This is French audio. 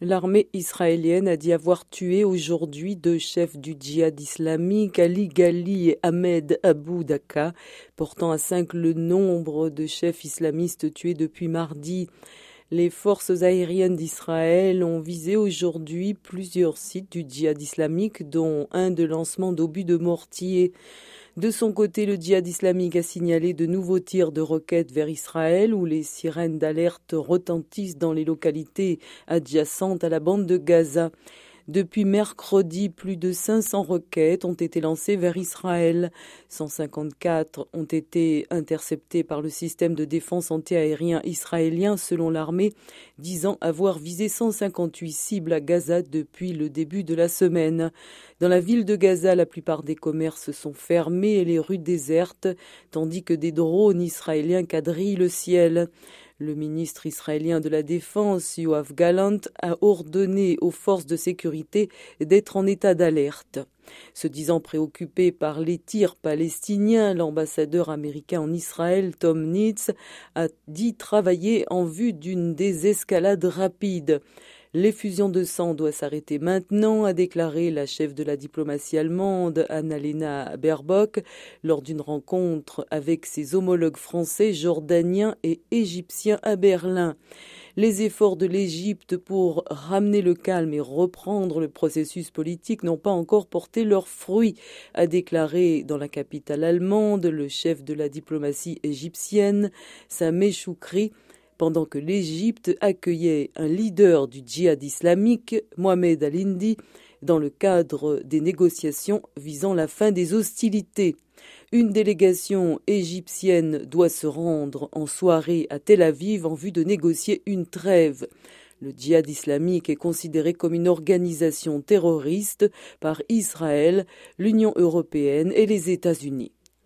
L'armée israélienne a dit avoir tué aujourd'hui deux chefs du djihad islamique, Ali Gali et Ahmed Abou Daka, portant à cinq le nombre de chefs islamistes tués depuis mardi. Les forces aériennes d'Israël ont visé aujourd'hui plusieurs sites du djihad islamique, dont un de lancement d'obus de mortier. De son côté, le djihad islamique a signalé de nouveaux tirs de roquettes vers Israël où les sirènes d'alerte retentissent dans les localités adjacentes à la bande de Gaza. Depuis mercredi, plus de 500 roquettes ont été lancées vers Israël. 154 ont été interceptées par le système de défense antiaérien israélien selon l'armée, disant avoir visé 158 cibles à Gaza depuis le début de la semaine. Dans la ville de Gaza, la plupart des commerces sont fermés et les rues désertes, tandis que des drones israéliens quadrillent le ciel. Le ministre israélien de la Défense, Yoav Galant, a ordonné aux forces de sécurité d'être en état d'alerte. Se disant préoccupé par les tirs palestiniens, l'ambassadeur américain en Israël, Tom Nitz, a dit travailler en vue d'une désescalade rapide. L'effusion de sang doit s'arrêter maintenant, a déclaré la chef de la diplomatie allemande, Annalena Baerbock, lors d'une rencontre avec ses homologues français, jordaniens et égyptiens à Berlin. Les efforts de l'Égypte pour ramener le calme et reprendre le processus politique n'ont pas encore porté leurs fruits, a déclaré dans la capitale allemande le chef de la diplomatie égyptienne, Sameh Choukri, pendant que l'Égypte accueillait un leader du djihad islamique, Mohamed Al-Indi, dans le cadre des négociations visant la fin des hostilités. Une délégation égyptienne doit se rendre en soirée à Tel Aviv en vue de négocier une trêve. Le djihad islamique est considéré comme une organisation terroriste par Israël, l'Union européenne et les États-Unis.